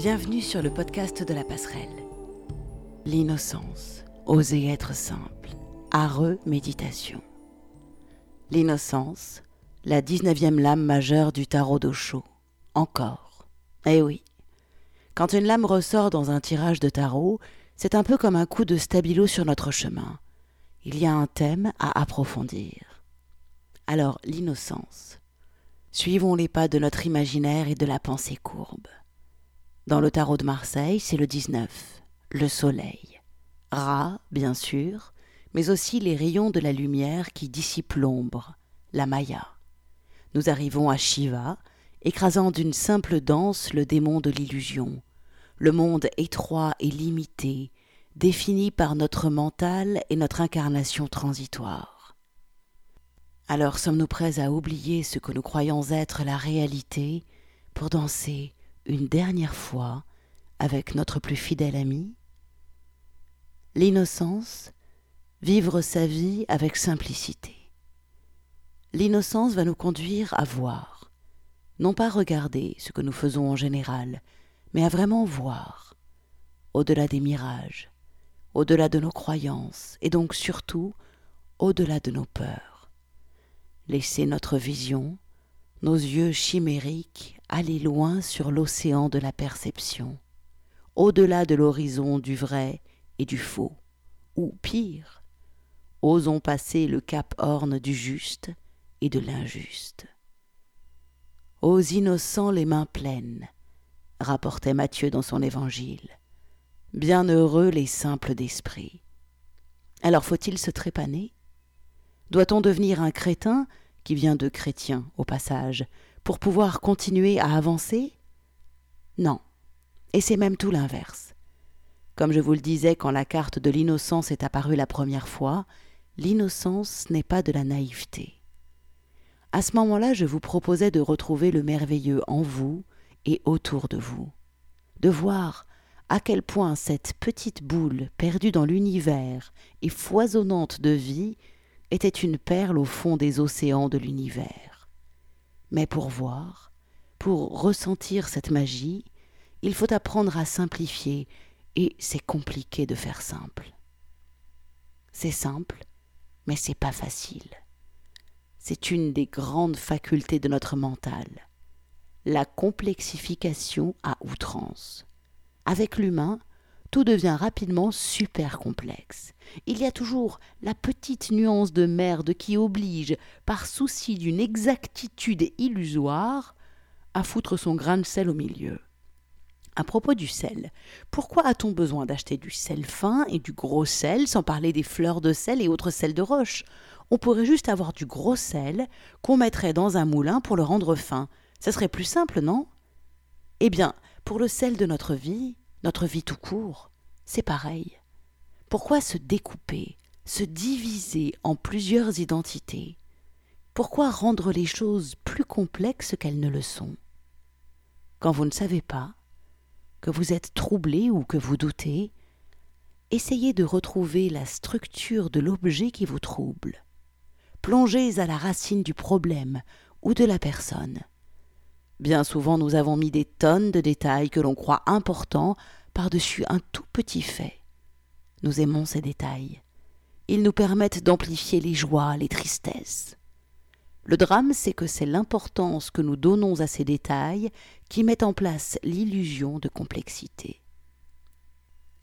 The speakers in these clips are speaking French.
Bienvenue sur le podcast de la passerelle. L'innocence, oser être simple, areux méditation. L'innocence, la 19e lame majeure du tarot d'Osho. Encore. Eh oui. Quand une lame ressort dans un tirage de tarot, c'est un peu comme un coup de stabilo sur notre chemin. Il y a un thème à approfondir. Alors, l'innocence. Suivons les pas de notre imaginaire et de la pensée courbe. Dans le tarot de Marseille, c'est le 19, le soleil. Ra, bien sûr, mais aussi les rayons de la lumière qui dissipent l'ombre, la Maya. Nous arrivons à Shiva, écrasant d'une simple danse le démon de l'illusion, le monde étroit et limité, défini par notre mental et notre incarnation transitoire. Alors sommes-nous prêts à oublier ce que nous croyons être la réalité pour danser une dernière fois avec notre plus fidèle ami L'innocence, vivre sa vie avec simplicité. L'innocence va nous conduire à voir, non pas regarder ce que nous faisons en général, mais à vraiment voir, au-delà des mirages, au-delà de nos croyances, et donc surtout au-delà de nos peurs. Laisser notre vision, nos yeux chimériques aller loin sur l'océan de la perception, au-delà de l'horizon du vrai et du faux, ou pire, osons passer le cap orne du juste et de l'injuste. Aux innocents les mains pleines, rapportait Matthieu dans son évangile. Bienheureux les simples d'esprit. Alors faut-il se trépaner? Doit-on devenir un crétin qui vient de chrétien au passage, pour pouvoir continuer à avancer? Non. Et c'est même tout l'inverse. Comme je vous le disais quand la carte de l'innocence est apparue la première fois, l'innocence n'est pas de la naïveté. À ce moment-là, je vous proposais de retrouver le merveilleux en vous et autour de vous, de voir à quel point cette petite boule perdue dans l'univers et foisonnante de vie était une perle au fond des océans de l'univers. Mais pour voir, pour ressentir cette magie, il faut apprendre à simplifier, et c'est compliqué de faire simple. C'est simple, mais c'est pas facile. C'est une des grandes facultés de notre mental, la complexification à outrance. Avec l'humain, tout devient rapidement super complexe. Il y a toujours la petite nuance de merde qui oblige, par souci d'une exactitude illusoire, à foutre son grain de sel au milieu. À propos du sel, pourquoi a-t-on besoin d'acheter du sel fin et du gros sel, sans parler des fleurs de sel et autres sels de roche? On pourrait juste avoir du gros sel qu'on mettrait dans un moulin pour le rendre fin. Ça serait plus simple, non? Eh bien, pour le sel de notre vie, notre vie tout court, c'est pareil. Pourquoi se découper, se diviser en plusieurs identités? Pourquoi rendre les choses plus complexes qu'elles ne le sont? Quand vous ne savez pas, que vous êtes troublé ou que vous doutez, essayez de retrouver la structure de l'objet qui vous trouble. Plongez à la racine du problème ou de la personne. Bien souvent nous avons mis des tonnes de détails que l'on croit importants par-dessus un tout petit fait. Nous aimons ces détails. Ils nous permettent d'amplifier les joies, les tristesses. Le drame, c'est que c'est l'importance que nous donnons à ces détails qui met en place l'illusion de complexité.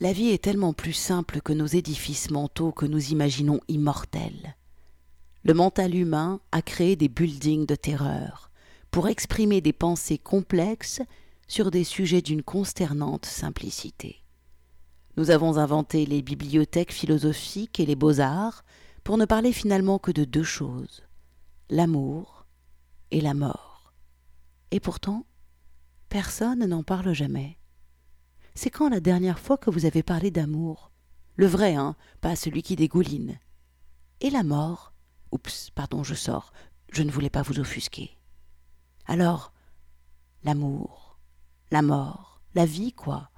La vie est tellement plus simple que nos édifices mentaux que nous imaginons immortels. Le mental humain a créé des buildings de terreur pour exprimer des pensées complexes sur des sujets d'une consternante simplicité. Nous avons inventé les bibliothèques philosophiques et les beaux-arts pour ne parler finalement que de deux choses, l'amour et la mort. Et pourtant, personne n'en parle jamais. C'est quand la dernière fois que vous avez parlé d'amour? Le vrai, hein, pas celui qui dégouline. Et la mort? Oups, pardon, je sors, je ne voulais pas vous offusquer. Alors, l'amour, la mort, la vie, quoi.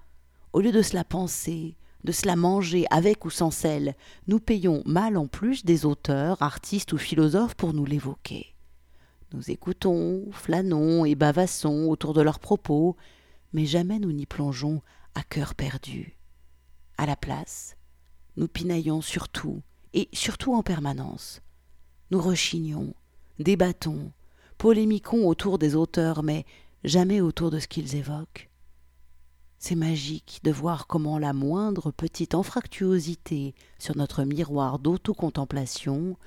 Au lieu de se la penser, de se la manger avec ou sans sel, nous payons mal en plus des auteurs, artistes ou philosophes pour nous l'évoquer. Nous écoutons, flânons et bavassons autour de leurs propos, mais jamais nous n'y plongeons à cœur perdu. À la place, nous pinaillons surtout, et surtout en permanence. Nous rechignons, débattons, polémiquons autour des auteurs, mais jamais autour de ce qu'ils évoquent. C'est magique de voir comment la moindre petite anfractuosité sur notre miroir d'autocontemplation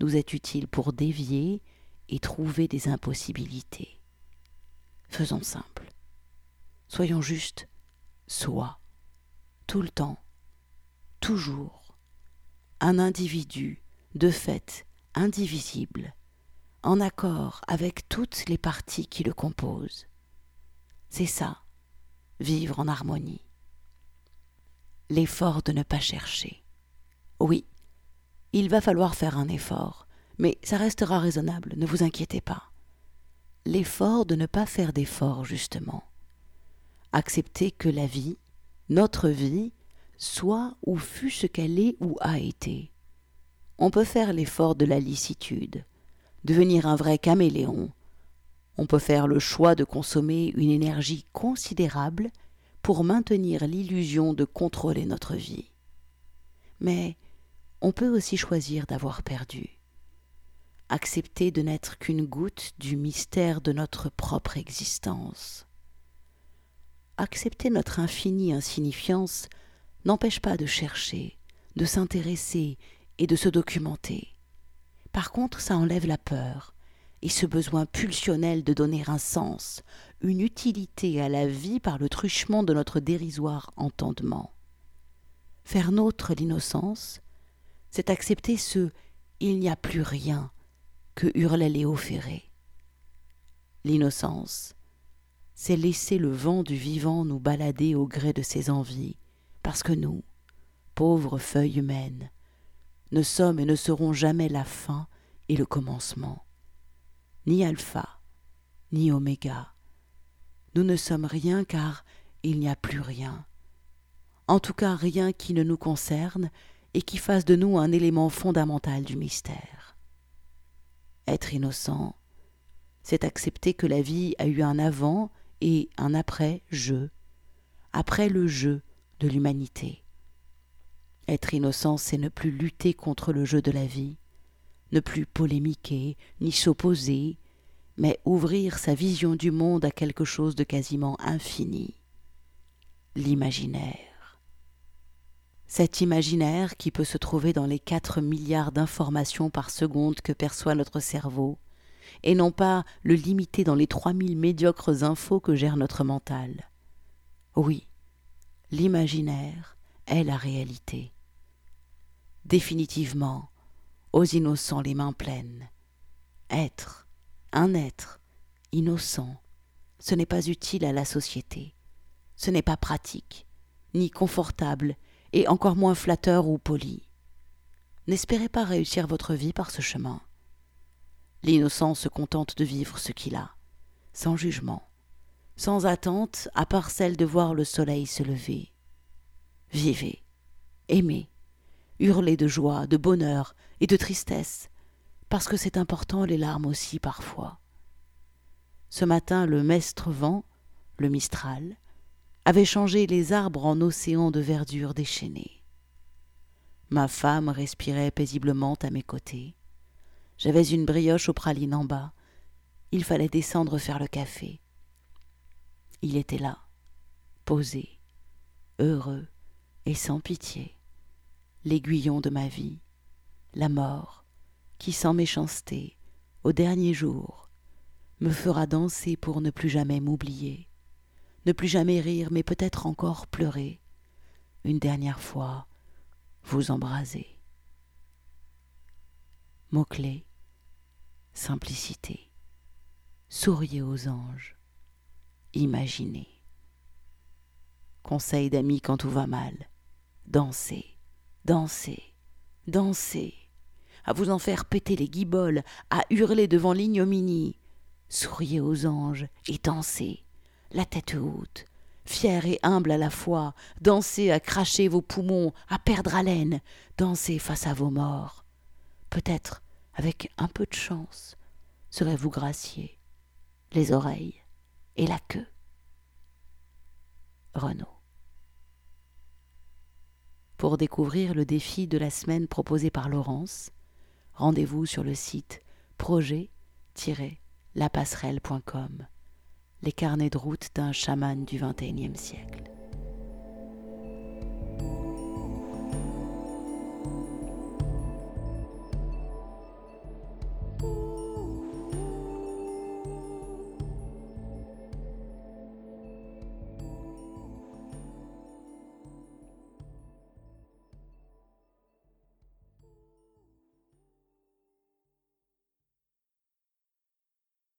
nous est utile pour dévier et trouver des impossibilités. Faisons simple. Soyons juste soi, tout le temps, toujours, un individu, de fait, indivisible, en accord avec toutes les parties qui le composent. C'est ça, vivre en harmonie. L'effort de ne pas chercher. Oui, il va falloir faire un effort, mais ça restera raisonnable, ne vous inquiétez pas. L'effort de ne pas faire d'effort, justement. Accepter que la vie, notre vie, soit ou fut ce qu'elle est ou a été. On peut faire l'effort de la licitude, devenir un vrai caméléon. On peut faire le choix de consommer une énergie considérable pour maintenir l'illusion de contrôler notre vie. Mais on peut aussi choisir d'avoir perdu. Accepter de n'être qu'une goutte du mystère de notre propre existence. Accepter notre infinie insignifiance n'empêche pas de chercher, de s'intéresser et de se documenter. Par contre, ça enlève la peur et ce besoin pulsionnel de donner un sens, une utilité à la vie par le truchement de notre dérisoire entendement. Faire nôtre l'innocence, c'est accepter ce il n'y a plus rien que hurlait Léo Ferré. L'innocence, c'est laisser le vent du vivant nous balader au gré de ses envies, parce que nous, pauvres feuilles humaines, ne sommes et ne serons jamais la fin et le commencement, ni alpha, ni oméga. Nous ne sommes rien car il n'y a plus rien. En tout cas rien qui ne nous concerne et qui fasse de nous un élément fondamental du mystère. Être innocent, c'est accepter que la vie a eu un avant et un après jeu, après le jeu de l'humanité. Être innocent, c'est ne plus lutter contre le jeu de la vie, ne plus polémiquer, ni s'opposer, mais ouvrir sa vision du monde à quelque chose de quasiment infini, l'imaginaire cet imaginaire qui peut se trouver dans les quatre milliards d'informations par seconde que perçoit notre cerveau, et non pas le limiter dans les trois mille médiocres infos que gère notre mental. Oui, l'imaginaire est la réalité. Définitivement, aux innocents les mains pleines. Être, un être, innocent, ce n'est pas utile à la société, ce n'est pas pratique, ni confortable, et encore moins flatteur ou poli. N'espérez pas réussir votre vie par ce chemin. L'innocent se contente de vivre ce qu'il a, sans jugement, sans attente à part celle de voir le soleil se lever. Vivez, aimez, hurlez de joie, de bonheur et de tristesse, parce que c'est important les larmes aussi parfois. Ce matin, le mestre vent, le Mistral, avait changé les arbres en océans de verdure déchaînée. Ma femme respirait paisiblement à mes côtés. J'avais une brioche aux pralines en bas. Il fallait descendre faire le café. Il était là, posé, heureux et sans pitié, l'aiguillon de ma vie, la mort, qui sans méchanceté, au dernier jour, me fera danser pour ne plus jamais m'oublier ne plus jamais rire, mais peut-être encore pleurer, une dernière fois, vous embraser. Mots-clés, simplicité, souriez aux anges, imaginez. Conseil d'amis quand tout va mal, dansez, dansez, dansez, à vous en faire péter les guiboles, à hurler devant l'ignominie. Souriez aux anges et dansez la tête haute, fier et humble à la fois, dansez à cracher vos poumons, à perdre haleine, dansez face à vos morts. Peut-être, avec un peu de chance, serez-vous gracié, les oreilles et la queue. Renault pour découvrir le défi de la semaine proposé par Laurence, rendez-vous sur le site projet-lapasserelle.com. Les carnets de route d'un chaman du XXIe siècle.